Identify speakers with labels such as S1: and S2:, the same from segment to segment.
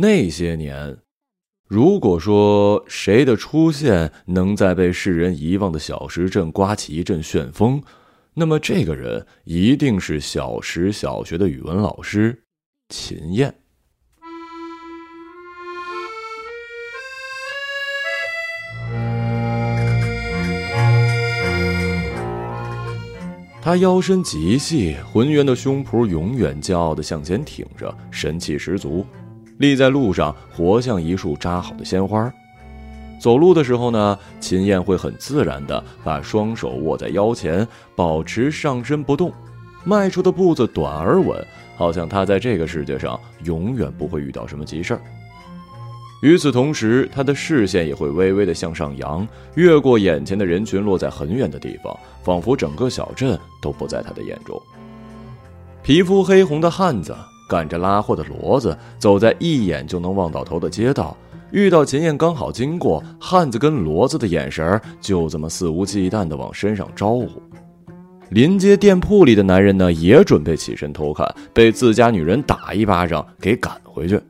S1: 那些年，如果说谁的出现能在被世人遗忘的小石镇刮起一阵旋风，那么这个人一定是小石小学的语文老师秦燕。他腰身极细，浑圆的胸脯永远骄傲的向前挺着，神气十足。立在路上，活像一束扎好的鲜花。走路的时候呢，秦燕会很自然地把双手握在腰前，保持上身不动，迈出的步子短而稳，好像他在这个世界上永远不会遇到什么急事儿。与此同时，他的视线也会微微的向上扬，越过眼前的人群，落在很远的地方，仿佛整个小镇都不在他的眼中。皮肤黑红的汉子，赶着拉货的骡子，走在一眼就能望到头的街道，遇到秦燕刚好经过，汉子跟骡子的眼神就这么肆无忌惮的往身上招呼。临街店铺里的男人呢，也准备起身偷看，被自家女人打一巴掌给赶回去。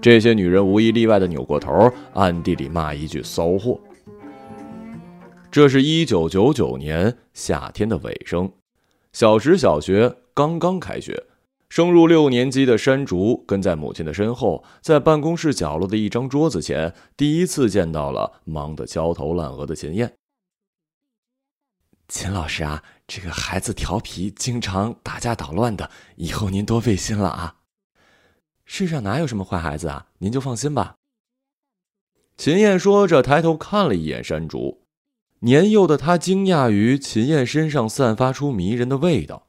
S1: 这些女人无一例外的扭过头，暗地里骂一句“骚货”。这是一九九九年夏天的尾声，小石小学刚刚开学，升入六年级的山竹跟在母亲的身后，在办公室角落的一张桌子前，第一次见到了忙得焦头烂额的秦燕。
S2: 秦老师啊，这个孩子调皮，经常打架捣乱的，以后您多费心了啊。世上哪有什么坏孩子啊？您就放心吧。
S1: 秦燕说着，抬头看了一眼山竹。年幼的他惊讶于秦燕身上散发出迷人的味道。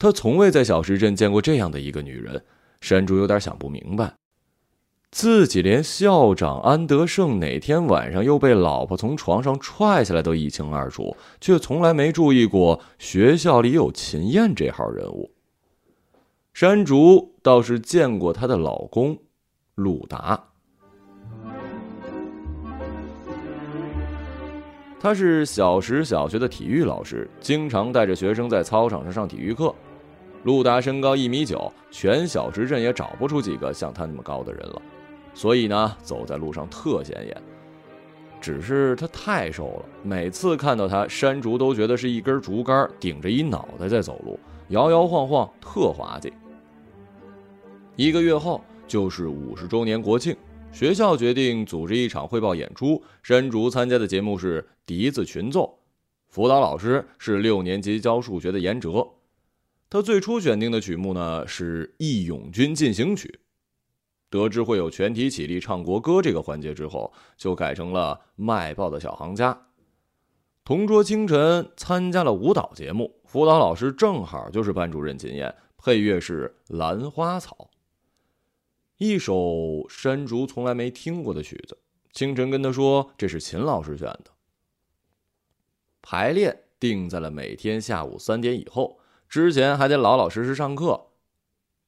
S1: 他从未在小石镇见过这样的一个女人。山竹有点想不明白，自己连校长安德胜哪天晚上又被老婆从床上踹下来都一清二楚，却从来没注意过学校里有秦燕这号人物。山竹倒是见过她的老公，陆达。他是小石小学的体育老师，经常带着学生在操场上上体育课。陆达身高一米九，全小石镇也找不出几个像他那么高的人了，所以呢，走在路上特显眼。只是他太瘦了，每次看到他，山竹都觉得是一根竹竿顶着一脑袋在走路。摇摇晃晃，特滑稽。一个月后就是五十周年国庆，学校决定组织一场汇报演出。山竹参加的节目是笛子群奏，辅导老师是六年级教数学的严哲。他最初选定的曲目呢是《义勇军进行曲》，得知会有全体起立唱国歌这个环节之后，就改成了《卖报的小行家》。同桌清晨参加了舞蹈节目，辅导老师正好就是班主任秦燕，配乐是《兰花草》，一首山竹从来没听过的曲子。清晨跟他说这是秦老师选的。排练定在了每天下午三点以后，之前还得老老实实上课。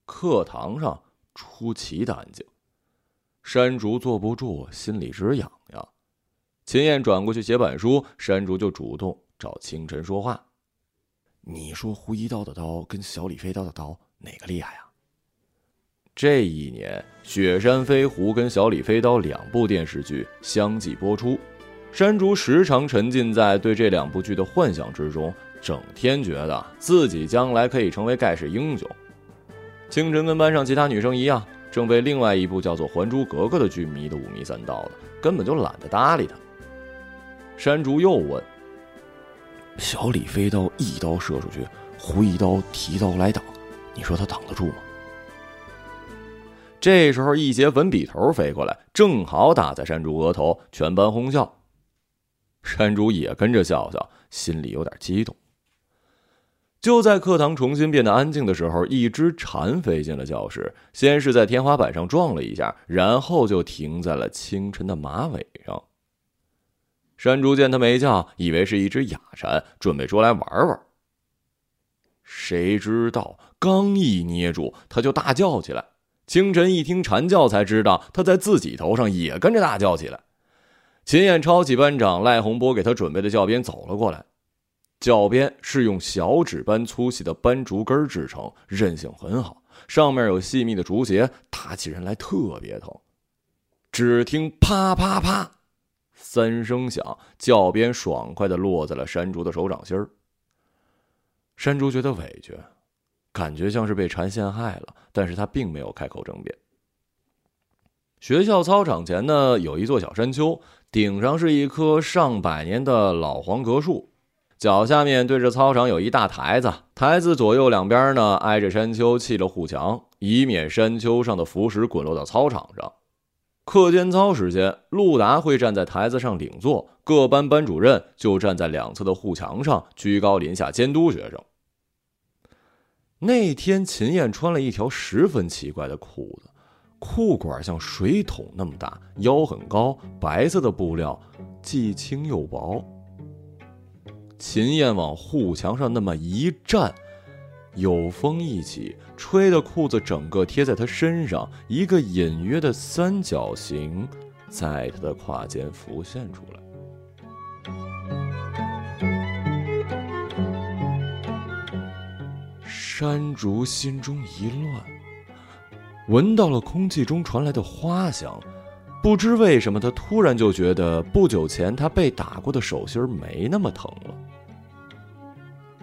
S1: 课堂上出奇的安静，山竹坐不住，心里直痒痒。秦燕转过去写板书，山竹就主动找清晨说话：“
S2: 你说胡一刀的刀跟小李飞刀的刀哪个厉害啊？”
S1: 这一年，《雪山飞狐》跟《小李飞刀》两部电视剧相继播出，山竹时常沉浸在对这两部剧的幻想之中，整天觉得自己将来可以成为盖世英雄。清晨跟班上其他女生一样，正被另外一部叫做《还珠格格》的剧迷得五迷三道的，根本就懒得搭理他。山竹又问：“
S2: 小李飞刀一刀射出去，胡一刀提刀来挡，你说他挡得住吗？”
S1: 这时候，一截粉笔头飞过来，正好打在山竹额头，全班哄笑。山竹也跟着笑笑，心里有点激动。就在课堂重新变得安静的时候，一只蝉飞进了教室，先是在天花板上撞了一下，然后就停在了清晨的马尾上。山竹见他没叫，以为是一只哑蝉，准备捉来玩玩。谁知道刚一捏住，他就大叫起来。清晨一听蝉叫，才知道他在自己头上也跟着大叫起来。秦燕抄起班长赖洪波给他准备的教鞭，走了过来。教鞭是用小指般粗细的斑竹根制成，韧性很好。上面有细密的竹节，打起人来特别疼。只听啪啪啪三声响，教鞭爽快的落在了山竹的手掌心儿。山竹觉得委屈，感觉像是被蝉陷害了，但是他并没有开口争辩。学校操场前呢，有一座小山丘，顶上是一棵上百年的老黄葛树，脚下面对着操场有一大台子，台子左右两边呢挨着山丘砌了护墙，以免山丘上的浮石滚落到操场上。课间操时间，陆达会站在台子上领座，各班班主任就站在两侧的护墙上，居高临下监督学生。那天，秦燕穿了一条十分奇怪的裤子。裤管像水桶那么大，腰很高，白色的布料既轻又薄。秦燕往护墙上那么一站，有风一起，吹的裤子整个贴在她身上，一个隐约的三角形在她的胯间浮现出来。山竹心中一乱。闻到了空气中传来的花香，不知为什么，他突然就觉得不久前他被打过的手心没那么疼了。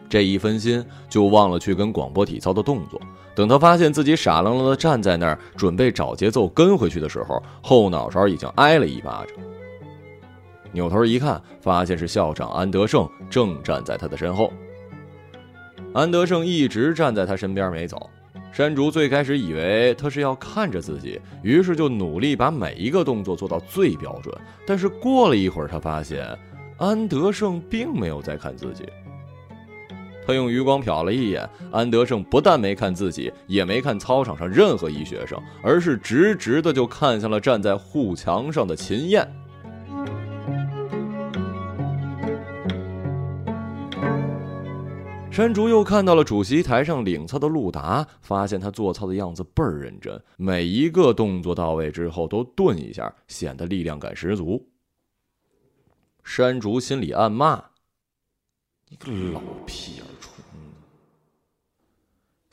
S1: 这一分心，就忘了去跟广播体操的动作。等他发现自己傻愣愣的站在那儿，准备找节奏跟回去的时候，后脑勺已经挨了一巴掌。扭头一看，发现是校长安德胜正站在他的身后。安德胜一直站在他身边没走。山竹最开始以为他是要看着自己，于是就努力把每一个动作做到最标准。但是过了一会儿，他发现安德胜并没有在看自己。他用余光瞟了一眼，安德胜不但没看自己，也没看操场上任何一学生，而是直直的就看向了站在护墙上的秦燕。山竹又看到了主席台上领操的陆达，发现他做操的样子倍儿认真，每一个动作到位之后都顿一下，显得力量感十足。山竹心里暗骂：“你个老屁眼！”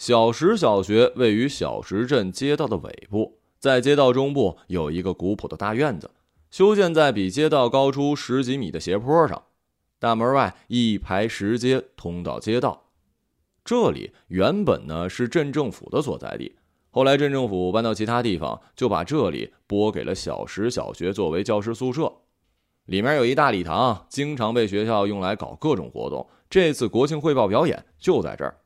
S1: 小石小学位于小石镇街道的尾部，在街道中部有一个古朴的大院子，修建在比街道高出十几米的斜坡上。大门外一排石阶通到街道，这里原本呢是镇政府的所在地，后来镇政府搬到其他地方，就把这里拨给了小石小学作为教师宿舍。里面有一大礼堂，经常被学校用来搞各种活动。这次国庆汇报表演就在这儿。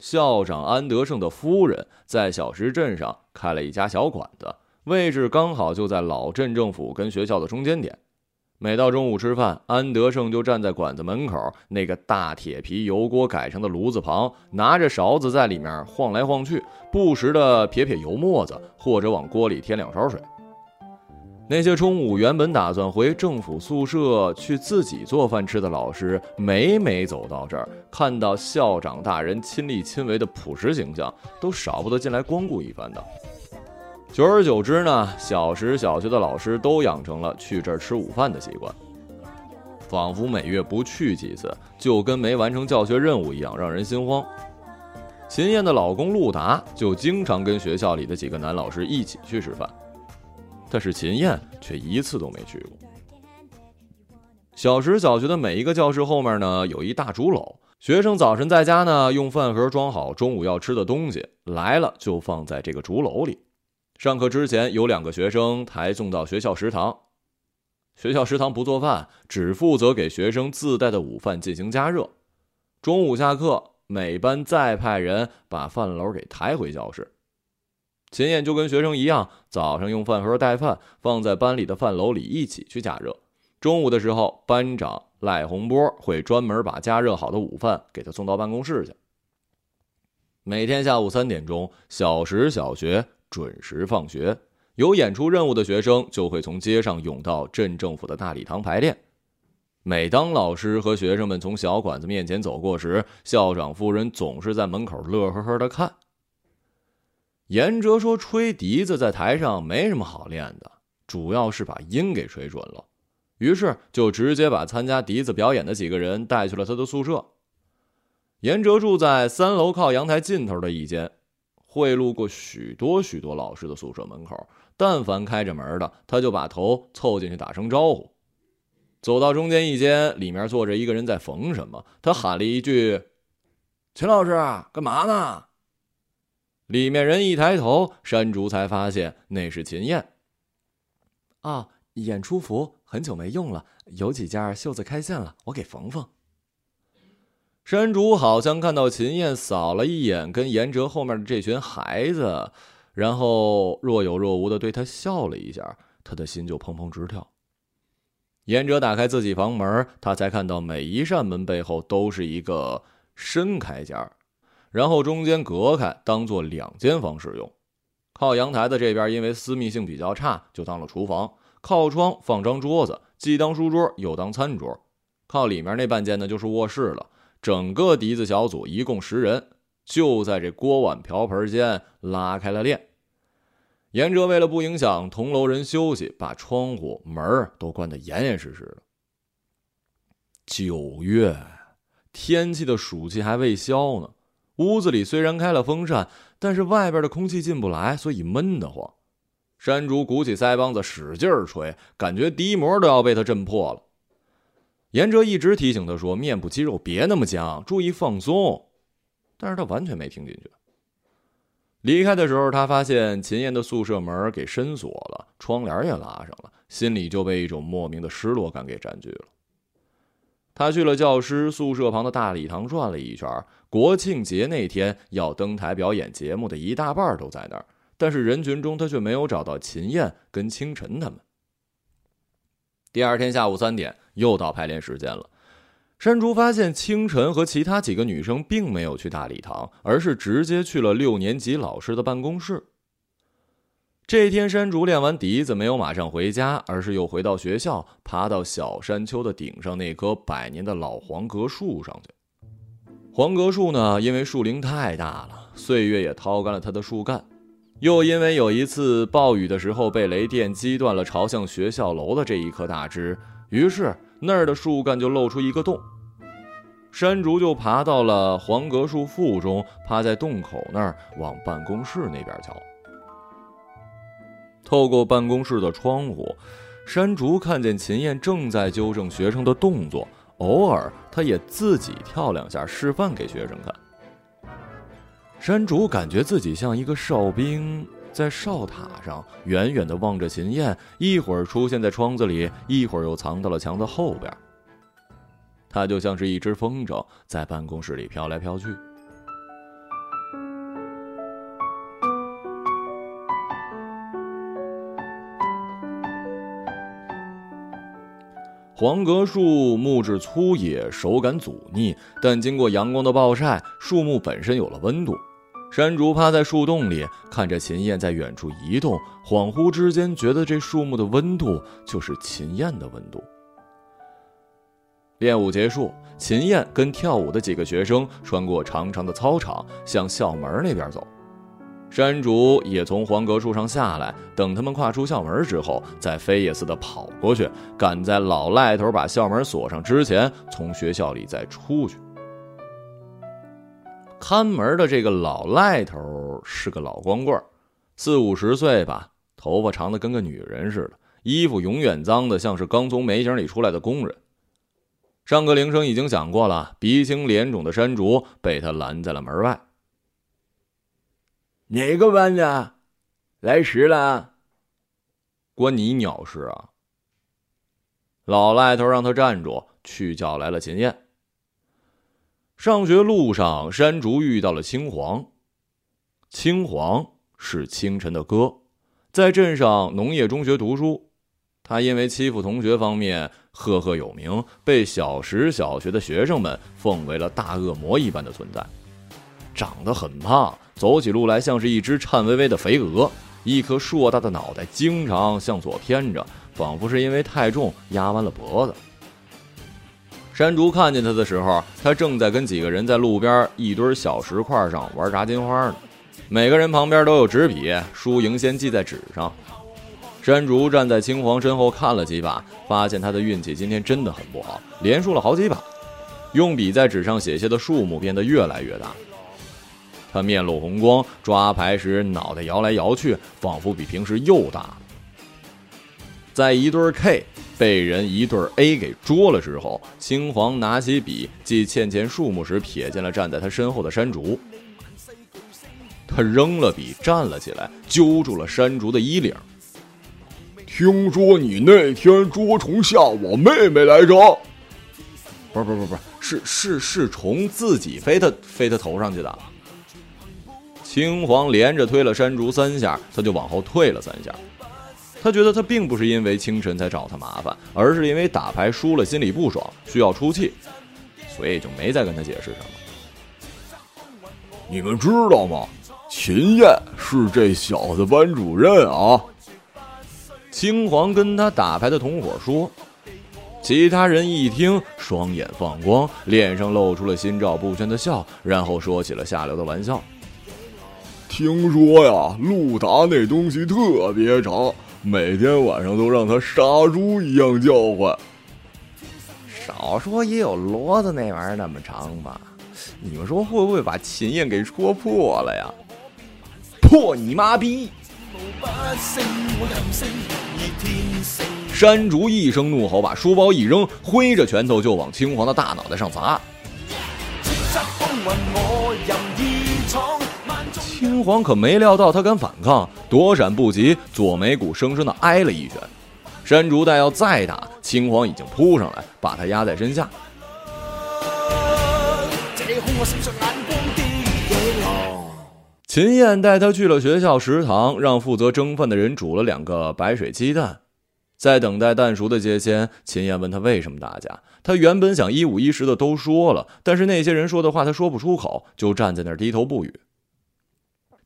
S1: 校长安德胜的夫人在小石镇上开了一家小馆子，位置刚好就在老镇政府跟学校的中间点。每到中午吃饭，安德胜就站在馆子门口那个大铁皮油锅改成的炉子旁，拿着勺子在里面晃来晃去，不时的撇撇油沫子，或者往锅里添两勺水。那些中午原本打算回政府宿舍去自己做饭吃的老师，每每走到这儿，看到校长大人亲力亲为的朴实形象，都少不得进来光顾一番的。久而久之呢，小石小学的老师都养成了去这儿吃午饭的习惯，仿佛每月不去几次，就跟没完成教学任务一样，让人心慌。秦燕的老公陆达就经常跟学校里的几个男老师一起去吃饭，但是秦燕却一次都没去过。小石小学的每一个教室后面呢，有一大竹篓，学生早晨在家呢，用饭盒装好中午要吃的东西，来了就放在这个竹篓里。上课之前，有两个学生抬送到学校食堂。学校食堂不做饭，只负责给学生自带的午饭进行加热。中午下课，每班再派人把饭篓给抬回教室。秦燕就跟学生一样，早上用饭盒带饭，放在班里的饭楼里一起去加热。中午的时候，班长赖洪波会专门把加热好的午饭给他送到办公室去。每天下午三点钟，小石小学。准时放学，有演出任务的学生就会从街上涌到镇政府的大礼堂排练。每当老师和学生们从小馆子面前走过时，校长夫人总是在门口乐呵呵的看。严哲说：“吹笛子在台上没什么好练的，主要是把音给吹准了。”于是就直接把参加笛子表演的几个人带去了他的宿舍。严哲住在三楼靠阳台尽头的一间。会路过许多许多老师的宿舍门口，但凡开着门的，他就把头凑进去打声招呼。走到中间一间，里面坐着一个人在缝什么，他喊了一句：“秦老师，干嘛呢？”里面人一抬头，山竹才发现那是秦燕。
S2: 啊，演出服很久没用了，有几件袖子开线了，我给缝缝。
S1: 山竹好像看到秦燕扫了一眼跟严哲后面的这群孩子，然后若有若无的对他笑了一下，他的心就砰砰直跳。严哲打开自己房门，他才看到每一扇门背后都是一个深开间，然后中间隔开，当做两间房使用。靠阳台的这边因为私密性比较差，就当了厨房；靠窗放张桌子，既当书桌又当餐桌。靠里面那半间呢，就是卧室了。整个笛子小组一共十人，就在这锅碗瓢盆间拉开了练。严哲为了不影响同楼人休息，把窗户门都关得严严实实的。九月，天气的暑气还未消呢。屋子里虽然开了风扇，但是外边的空气进不来，所以闷得慌。山竹鼓起腮帮子使劲吹，感觉笛膜都要被他震破了。严哲一直提醒他说：“面部肌肉别那么僵，注意放松。”但是他完全没听进去。离开的时候，他发现秦燕的宿舍门给深锁了，窗帘也拉上了，心里就被一种莫名的失落感给占据了。他去了教师宿舍旁的大礼堂转了一圈，国庆节那天要登台表演节目的一大半都在那儿，但是人群中他却没有找到秦燕跟清晨他们。第二天下午三点。又到排练时间了，山竹发现清晨和其他几个女生并没有去大礼堂，而是直接去了六年级老师的办公室。这天，山竹练完笛子没有马上回家，而是又回到学校，爬到小山丘的顶上那棵百年的老黄葛树上去。黄葛树呢，因为树龄太大了，岁月也掏干了它的树干，又因为有一次暴雨的时候被雷电击断了朝向学校楼的这一棵大枝，于是。那儿的树干就露出一个洞，山竹就爬到了黄葛树腹中，趴在洞口那儿往办公室那边瞧。透过办公室的窗户，山竹看见秦燕正在纠正学生的动作，偶尔他也自己跳两下示范给学生看。山竹感觉自己像一个哨兵。在哨塔上远远地望着秦燕，一会儿出现在窗子里，一会儿又藏到了墙的后边。他就像是一只风筝，在办公室里飘来飘去。黄葛树木质粗野，手感阻腻，但经过阳光的暴晒，树木本身有了温度。山竹趴在树洞里，看着秦燕在远处移动，恍惚之间觉得这树木的温度就是秦燕的温度。练舞结束，秦燕跟跳舞的几个学生穿过长长的操场，向校门那边走。山竹也从黄葛树上下来，等他们跨出校门之后，再飞也似的跑过去，赶在老赖头把校门锁上之前，从学校里再出去。看门的这个老赖头是个老光棍，四五十岁吧，头发长的跟个女人似的，衣服永远脏的像是刚从煤井里出来的工人。上课铃声已经响过了，鼻青脸肿的山竹被他拦在了门外。
S3: 哪个班的？来迟了？
S1: 关你鸟事啊！老赖头让他站住，去叫来了秦燕。上学路上，山竹遇到了青黄。青黄是清晨的哥，在镇上农业中学读书。他因为欺负同学方面赫赫有名，被小石小学的学生们奉为了大恶魔一般的存在。长得很胖，走起路来像是一只颤巍巍的肥鹅，一颗硕大的脑袋经常向左偏着，仿佛是因为太重压弯了脖子。山竹看见他的时候，他正在跟几个人在路边一堆小石块上玩炸金花呢。每个人旁边都有纸笔，输赢先记在纸上。山竹站在青黄身后看了几把，发现他的运气今天真的很不好，连输了好几把。用笔在纸上写下的数目变得越来越大。他面露红光，抓牌时脑袋摇来摇去，仿佛比平时又大了。在一对 K 被人一对 A 给捉了之后，青黄拿起笔记欠钱数目时，瞥见了站在他身后的山竹。他扔了笔，站了起来，揪住了山竹的衣领。
S3: 听说你那天捉虫吓我妹妹来着？
S1: 不是不是不是，是是是虫自己飞他飞他头上去的。青黄连着推了山竹三下，他就往后退了三下。他觉得他并不是因为清晨才找他麻烦，而是因为打牌输了心里不爽，需要出气，所以就没再跟他解释什么。
S3: 你们知道吗？秦燕是这小子班主任啊。
S1: 青黄跟他打牌的同伙说。其他人一听，双眼放光，脸上露出了心照不宣的笑，然后说起了下流的玩笑。
S3: 听说呀，陆达那东西特别长。每天晚上都让他杀猪一样叫唤。
S1: 少说也有骡子那玩意儿那么长吧？你们说会不会把秦燕给戳破了呀？破你妈逼！山竹一声怒吼，把书包一扔，挥着拳头就往青黄的大脑袋上砸。青黄可没料到他敢反抗，躲闪不及，左眉骨生生的挨了一拳。山竹待要再打，青黄已经扑上来，把他压在身下。秦燕带他去了学校食堂，让负责蒸饭的人煮了两个白水鸡蛋。在等待蛋熟的阶间，秦燕问他为什么打架。他原本想一五一十的都说了，但是那些人说的话他说不出口，就站在那儿低头不语。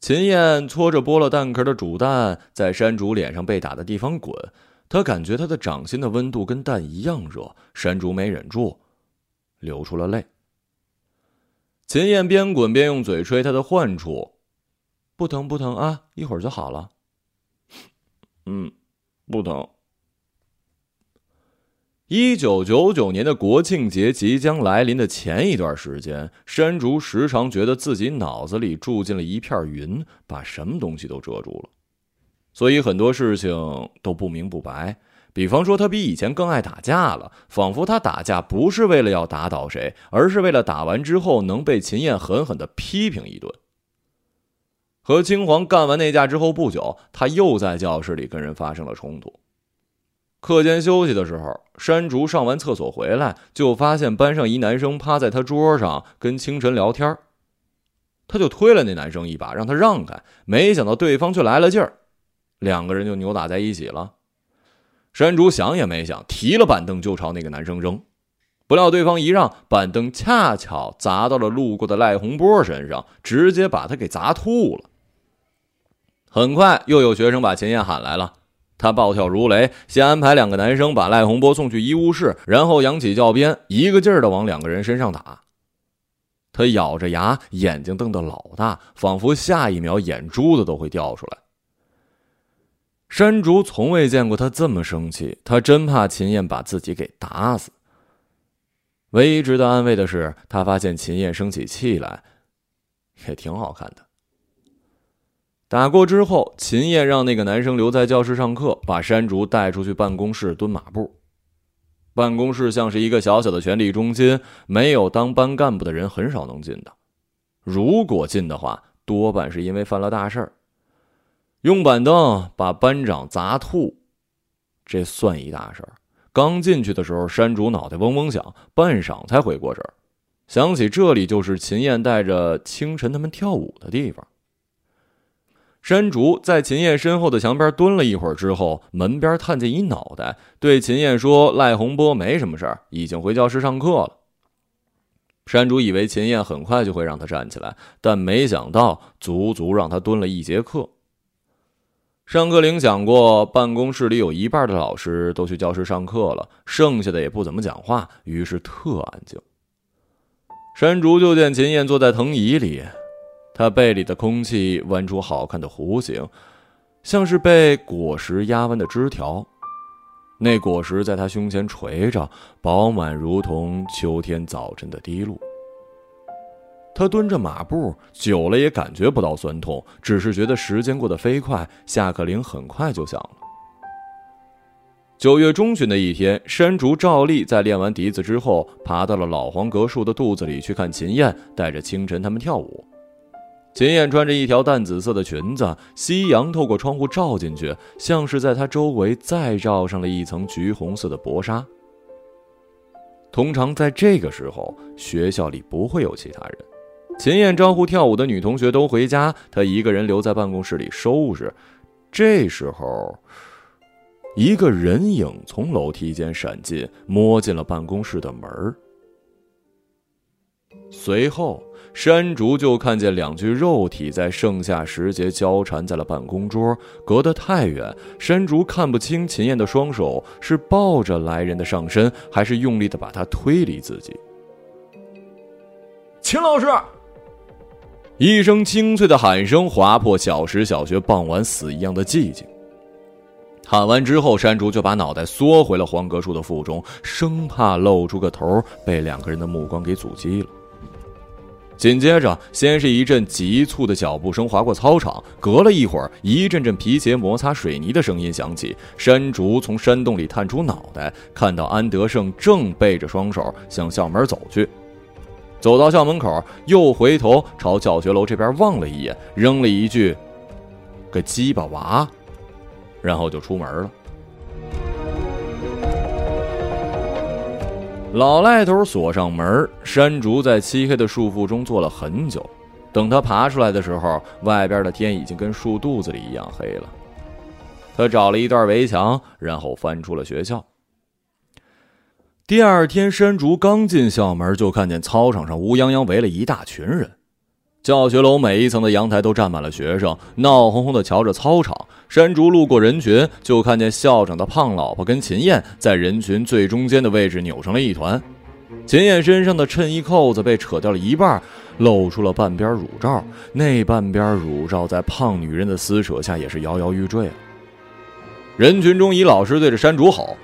S1: 秦燕搓着剥了蛋壳的煮蛋，在山竹脸上被打的地方滚，他感觉他的掌心的温度跟蛋一样热。山竹没忍住，流出了泪。秦燕边滚边用嘴吹他的患处，不疼不疼啊，一会儿就好了。
S3: 嗯，不疼。
S1: 一九九九年的国庆节即将来临的前一段时间，山竹时常觉得自己脑子里住进了一片云，把什么东西都遮住了，所以很多事情都不明不白。比方说，他比以前更爱打架了，仿佛他打架不是为了要打倒谁，而是为了打完之后能被秦燕狠狠的批评一顿。和青黄干完那架之后不久，他又在教室里跟人发生了冲突。课间休息的时候，山竹上完厕所回来，就发现班上一男生趴在他桌上跟清晨聊天他就推了那男生一把，让他让开。没想到对方却来了劲儿，两个人就扭打在一起了。山竹想也没想，提了板凳就朝那个男生扔，不料对方一让，板凳恰巧砸到了路过的赖洪波身上，直接把他给砸吐了。很快，又有学生把秦燕喊来了。他暴跳如雷，先安排两个男生把赖洪波送去医务室，然后扬起教鞭，一个劲儿的往两个人身上打。他咬着牙，眼睛瞪得老大，仿佛下一秒眼珠子都会掉出来。山竹从未见过他这么生气，他真怕秦燕把自己给打死。唯一值得安慰的是，他发现秦燕生起气来，也挺好看的。打过之后，秦燕让那个男生留在教室上课，把山竹带出去办公室蹲马步。办公室像是一个小小的权力中心，没有当班干部的人很少能进的。如果进的话，多半是因为犯了大事儿。用板凳把班长砸吐，这算一大事儿。刚进去的时候，山竹脑袋嗡嗡响，半晌才回过神儿，想起这里就是秦燕带着清晨他们跳舞的地方。山竹在秦燕身后的墙边蹲了一会儿之后，门边探见一脑袋，对秦燕说：“赖洪波没什么事儿，已经回教室上课了。”山竹以为秦燕很快就会让他站起来，但没想到足足让他蹲了一节课。上课铃响过，办公室里有一半的老师都去教室上课了，剩下的也不怎么讲话，于是特安静。山竹就见秦燕坐在藤椅里。他背里的空气弯出好看的弧形，像是被果实压弯的枝条。那果实在他胸前垂着，饱满如同秋天早晨的滴露。他蹲着马步，久了也感觉不到酸痛，只是觉得时间过得飞快，下课铃很快就响了。九月中旬的一天，山竹照例在练完笛子之后，爬到了老黄格树的肚子里去看秦燕带着清晨他们跳舞。秦燕穿着一条淡紫色的裙子，夕阳透过窗户照进去，像是在她周围再罩上了一层橘红色的薄纱。通常在这个时候，学校里不会有其他人。秦燕招呼跳舞的女同学都回家，她一个人留在办公室里收拾。这时候，一个人影从楼梯间闪进，摸进了办公室的门随后。山竹就看见两具肉体在盛夏时节交缠在了办公桌，隔得太远，山竹看不清秦燕的双手是抱着来人的上身，还是用力的把他推离自己。
S3: 秦老师，
S1: 一声清脆的喊声划破小石小学傍晚死一样的寂静。喊完之后，山竹就把脑袋缩回了黄格树的腹中，生怕露出个头被两个人的目光给阻击了。紧接着，先是一阵急促的脚步声划过操场，隔了一会儿，一阵阵皮鞋摩擦水泥的声音响起。山竹从山洞里探出脑袋，看到安德胜正背着双手向校门走去。走到校门口，又回头朝教学楼这边望了一眼，扔了一句：“个鸡巴娃”，然后就出门了。老赖头锁上门，山竹在漆黑的树腹中坐了很久。等他爬出来的时候，外边的天已经跟树肚子里一样黑了。他找了一段围墙，然后翻出了学校。第二天，山竹刚进校门，就看见操场上乌泱泱围了一大群人。教学楼每一层的阳台都站满了学生，闹哄哄的瞧着操场。山竹路过人群，就看见校长的胖老婆跟秦燕在人群最中间的位置扭成了一团。秦燕身上的衬衣扣子被扯掉了一半，露出了半边乳罩。那半边乳罩在胖女人的撕扯下也是摇摇欲坠。人群中，一老师对着山竹吼：“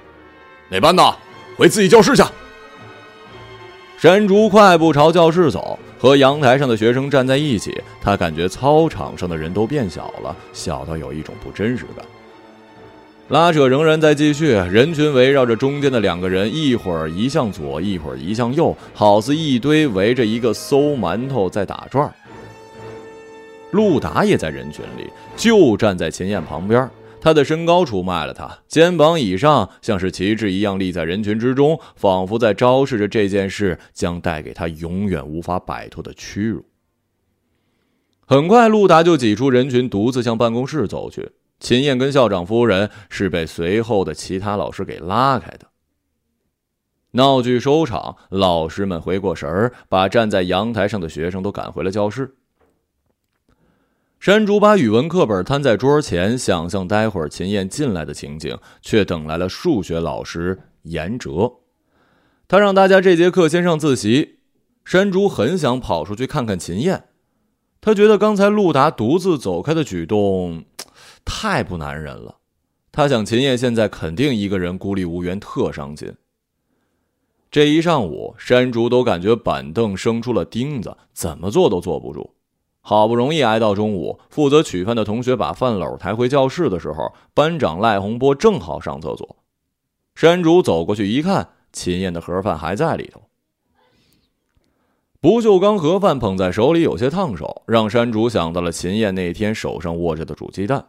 S3: 哪班的，回自己教室去！”
S1: 山竹快步朝教室走。和阳台上的学生站在一起，他感觉操场上的人都变小了，小到有一种不真实感。拉扯仍然在继续，人群围绕着中间的两个人，一会儿移向左，一会儿移向右，好似一堆围着一个馊馒头在打转。陆达也在人群里，就站在秦燕旁边。他的身高出卖了他，肩膀以上像是旗帜一样立在人群之中，仿佛在昭示着这件事将带给他永远无法摆脱的屈辱。很快，陆达就挤出人群，独自向办公室走去。秦燕跟校长夫人是被随后的其他老师给拉开的。闹剧收场，老师们回过神儿，把站在阳台上的学生都赶回了教室。山竹把语文课本摊在桌前，想象待会儿秦燕进来的情景，却等来了数学老师严哲。他让大家这节课先上自习。山竹很想跑出去看看秦燕，他觉得刚才陆达独自走开的举动太不男人了。他想秦燕现在肯定一个人孤立无援，特伤心。这一上午，山竹都感觉板凳生出了钉子，怎么坐都坐不住。好不容易挨到中午，负责取饭的同学把饭篓抬回教室的时候，班长赖洪波正好上厕所。山竹走过去一看，秦燕的盒饭还在里头。不锈钢盒饭捧在手里有些烫手，让山竹想到了秦燕那天手上握着的煮鸡蛋。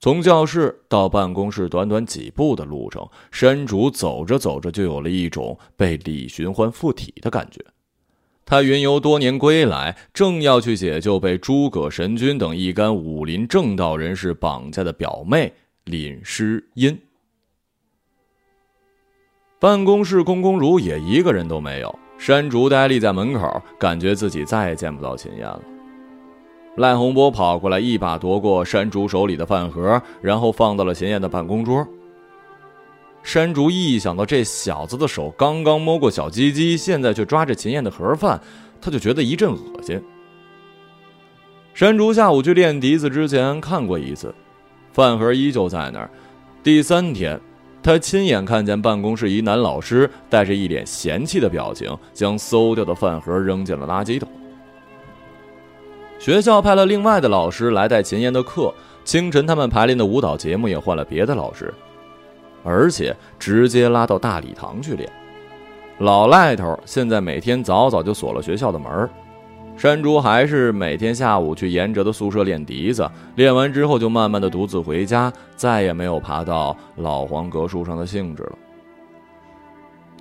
S1: 从教室到办公室短短几步的路程，山竹走着走着就有了一种被李寻欢附体的感觉。他云游多年归来，正要去解救被诸葛神君等一干武林正道人士绑架的表妹林诗音。办公室空空如也，一个人都没有。山竹呆立在门口，感觉自己再也见不到秦燕了。赖洪波跑过来，一把夺过山竹手里的饭盒，然后放到了秦燕的办公桌。山竹一想到这小子的手刚刚摸过小鸡鸡，现在却抓着秦燕的盒饭，他就觉得一阵恶心。山竹下午去练笛子之前看过一次，饭盒依旧在那儿。第三天，他亲眼看见办公室一男老师带着一脸嫌弃的表情，将馊掉的饭盒扔进了垃圾桶。学校派了另外的老师来带秦燕的课，清晨他们排练的舞蹈节目也换了别的老师，而且直接拉到大礼堂去练。老赖头现在每天早早就锁了学校的门山竹还是每天下午去严哲的宿舍练笛子，练完之后就慢慢的独自回家，再也没有爬到老黄格树上的兴致了。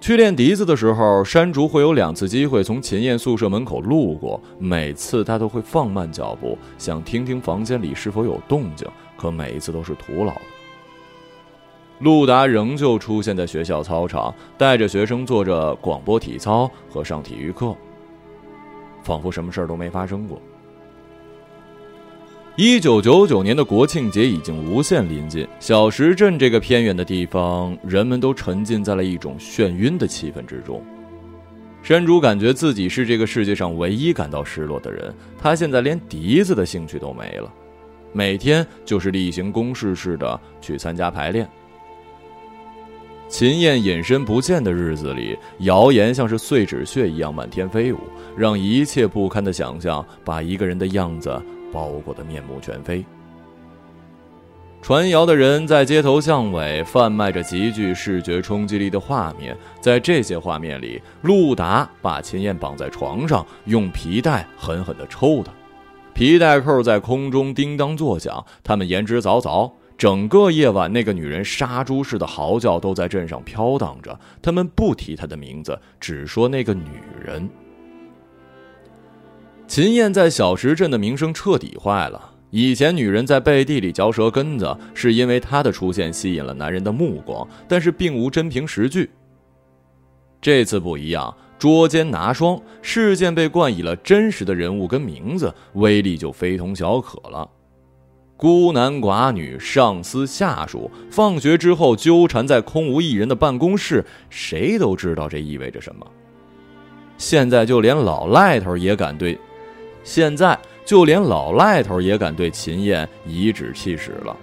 S1: 去练笛子的时候，山竹会有两次机会从秦燕宿舍门口路过，每次他都会放慢脚步，想听听房间里是否有动静，可每一次都是徒劳的。陆达仍旧出现在学校操场，带着学生做着广播体操和上体育课，仿佛什么事儿都没发生过。一九九九年的国庆节已经无限临近，小石镇这个偏远的地方，人们都沉浸在了一种眩晕的气氛之中。山竹感觉自己是这个世界上唯一感到失落的人，他现在连笛子的兴趣都没了，每天就是例行公事似的去参加排练。秦燕隐身不见的日子里，谣言像是碎纸屑一样满天飞舞，让一切不堪的想象把一个人的样子。包裹得面目全非。传谣的人在街头巷尾贩卖着极具视觉冲击力的画面，在这些画面里，陆达把秦燕绑在床上，用皮带狠狠地抽她，皮带扣在空中叮当作响，他们言之凿凿。整个夜晚，那个女人杀猪似的嚎叫都在镇上飘荡着，他们不提她的名字，只说那个女人。秦燕在小石镇的名声彻底坏了。以前女人在背地里嚼舌根子，是因为她的出现吸引了男人的目光，但是并无真凭实据。这次不一样，捉奸拿双，事件被冠以了真实的人物跟名字，威力就非同小可了。孤男寡女、上司下属，放学之后纠缠在空无一人的办公室，谁都知道这意味着什么。现在就连老赖头也敢对。现在就连老赖头也敢对秦燕颐指气使了。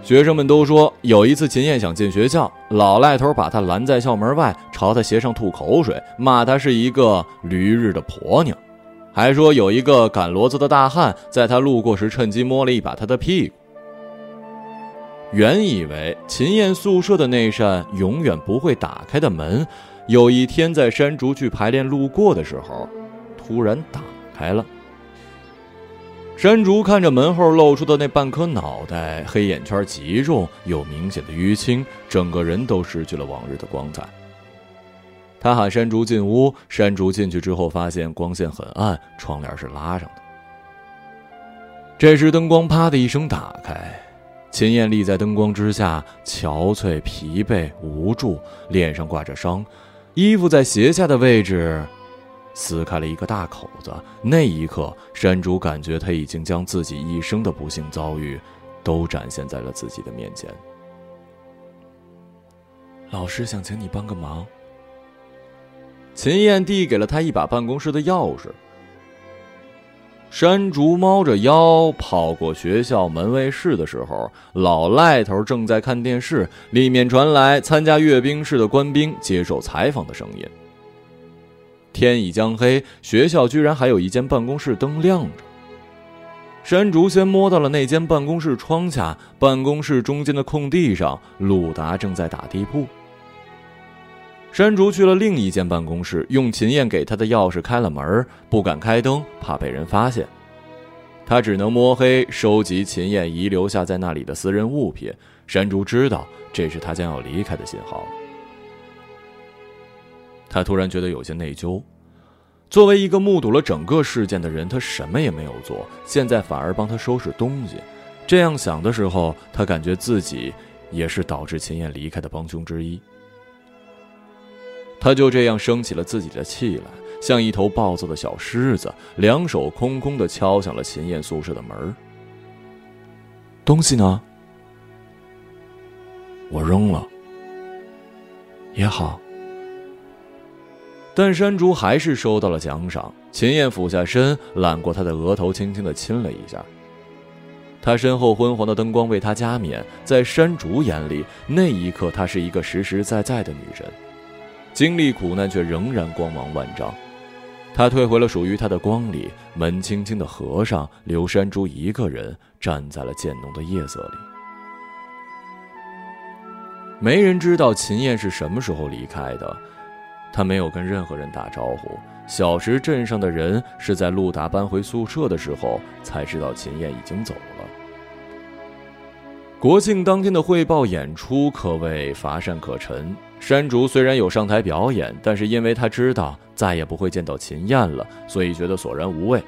S1: 学生们都说，有一次秦燕想进学校，老赖头把他拦在校门外，朝他鞋上吐口水，骂他是一个驴日的婆娘，还说有一个赶骡子的大汉在他路过时趁机摸了一把他的屁股。原以为秦燕宿舍的那扇永远不会打开的门，有一天在山竹去排练路过的时候，突然打开了。山竹看着门后露出的那半颗脑袋，黑眼圈极重，有明显的淤青，整个人都失去了往日的光彩。他喊山竹进屋，山竹进去之后发现光线很暗，窗帘是拉上的。这时灯光啪的一声打开，秦艳丽在灯光之下，憔悴、疲惫、无助，脸上挂着伤，衣服在鞋下的位置。撕开了一个大口子，那一刻，山竹感觉他已经将自己一生的不幸遭遇，都展现在了自己的面前。
S2: 老师想请你帮个忙。
S1: 秦燕递给了他一把办公室的钥匙。山竹猫着腰跑过学校门卫室的时候，老赖头正在看电视，里面传来参加阅兵式的官兵接受采访的声音。天已将黑，学校居然还有一间办公室灯亮着。山竹先摸到了那间办公室窗下，办公室中间的空地上，鲁达正在打地铺。山竹去了另一间办公室，用秦燕给他的钥匙开了门，不敢开灯，怕被人发现。他只能摸黑收集秦燕遗留下在那里的私人物品。山竹知道，这是他将要离开的信号。他突然觉得有些内疚，作为一个目睹了整个事件的人，他什么也没有做，现在反而帮他收拾东西。这样想的时候，他感觉自己也是导致秦燕离开的帮凶之一。他就这样生起了自己的气来，像一头暴躁的小狮子，两手空空的敲响了秦燕宿舍的门。
S2: 东西呢？
S3: 我扔了。
S2: 也好。
S1: 但山竹还是收到了奖赏。秦燕俯下身，揽过他的额头，轻轻的亲了一下。他身后昏黄的灯光为他加冕，在山竹眼里，那一刻她是一个实实在在的女人，经历苦难却仍然光芒万丈。他退回了属于他的光里，门轻轻的合上，留山珠一个人站在了渐浓的夜色里。没人知道秦燕是什么时候离开的，他没有跟任何人打招呼。小石镇上的人是在陆达搬回宿舍的时候才知道秦燕已经走了。国庆当天的汇报演出可谓乏善可陈。山竹虽然有上台表演，但是因为他知道再也不会见到秦燕了，所以觉得索然无味。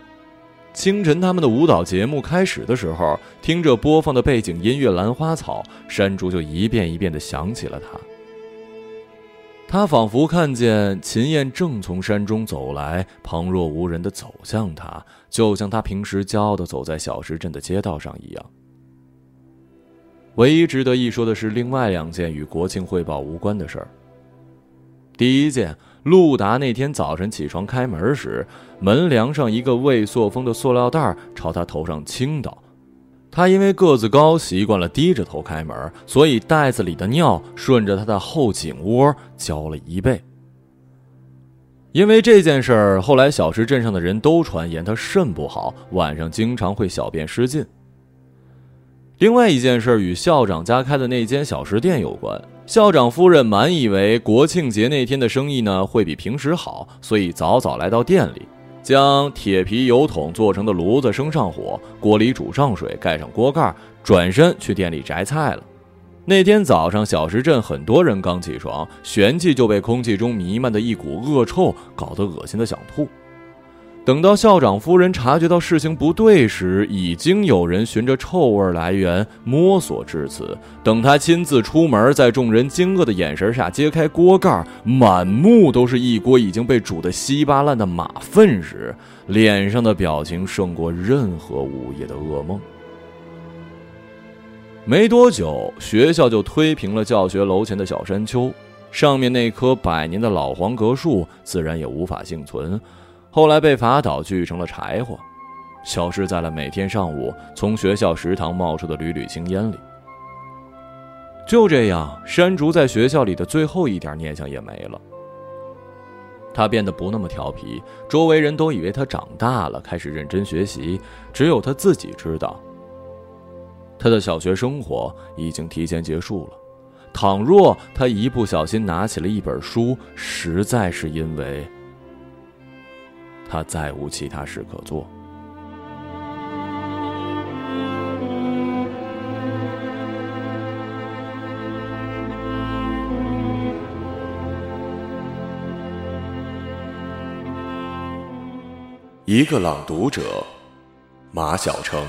S1: 清晨他们的舞蹈节目开始的时候，听着播放的背景音乐《兰花草》，山竹就一遍一遍地想起了他。他仿佛看见秦燕正从山中走来，旁若无人地走向他，就像他平时骄傲地走在小石镇的街道上一样。唯一值得一说的是另外两件与国庆汇报无关的事儿。第一件，陆达那天早晨起床开门时，门梁上一个未塑封的塑料袋朝他头上倾倒，他因为个子高，习惯了低着头开门，所以袋子里的尿顺着他的后颈窝浇了一背。因为这件事儿，后来小石镇上的人都传言他肾不好，晚上经常会小便失禁。另外一件事与校长家开的那间小食店有关。校长夫人满以为国庆节那天的生意呢会比平时好，所以早早来到店里，将铁皮油桶做成的炉子升上火，锅里煮上水，盖上锅盖，转身去店里摘菜了。那天早上，小石镇很多人刚起床，旋即就被空气中弥漫的一股恶臭搞得恶心的想吐。等到校长夫人察觉到事情不对时，已经有人循着臭味来源摸索至此。等他亲自出门，在众人惊愕的眼神下揭开锅盖，满目都是一锅已经被煮得稀巴烂的马粪时，脸上的表情胜过任何午夜的噩梦。没多久，学校就推平了教学楼前的小山丘，上面那棵百年的老黄葛树自然也无法幸存。后来被伐倒，锯成了柴火，消失在了每天上午从学校食堂冒出的缕缕青烟里。就这样，山竹在学校里的最后一点念想也没了。他变得不那么调皮，周围人都以为他长大了，开始认真学习。只有他自己知道，他的小学生活已经提前结束了。倘若他一不小心拿起了一本书，实在是因为……他再无其他事可做。
S2: 一个朗读者，马晓成。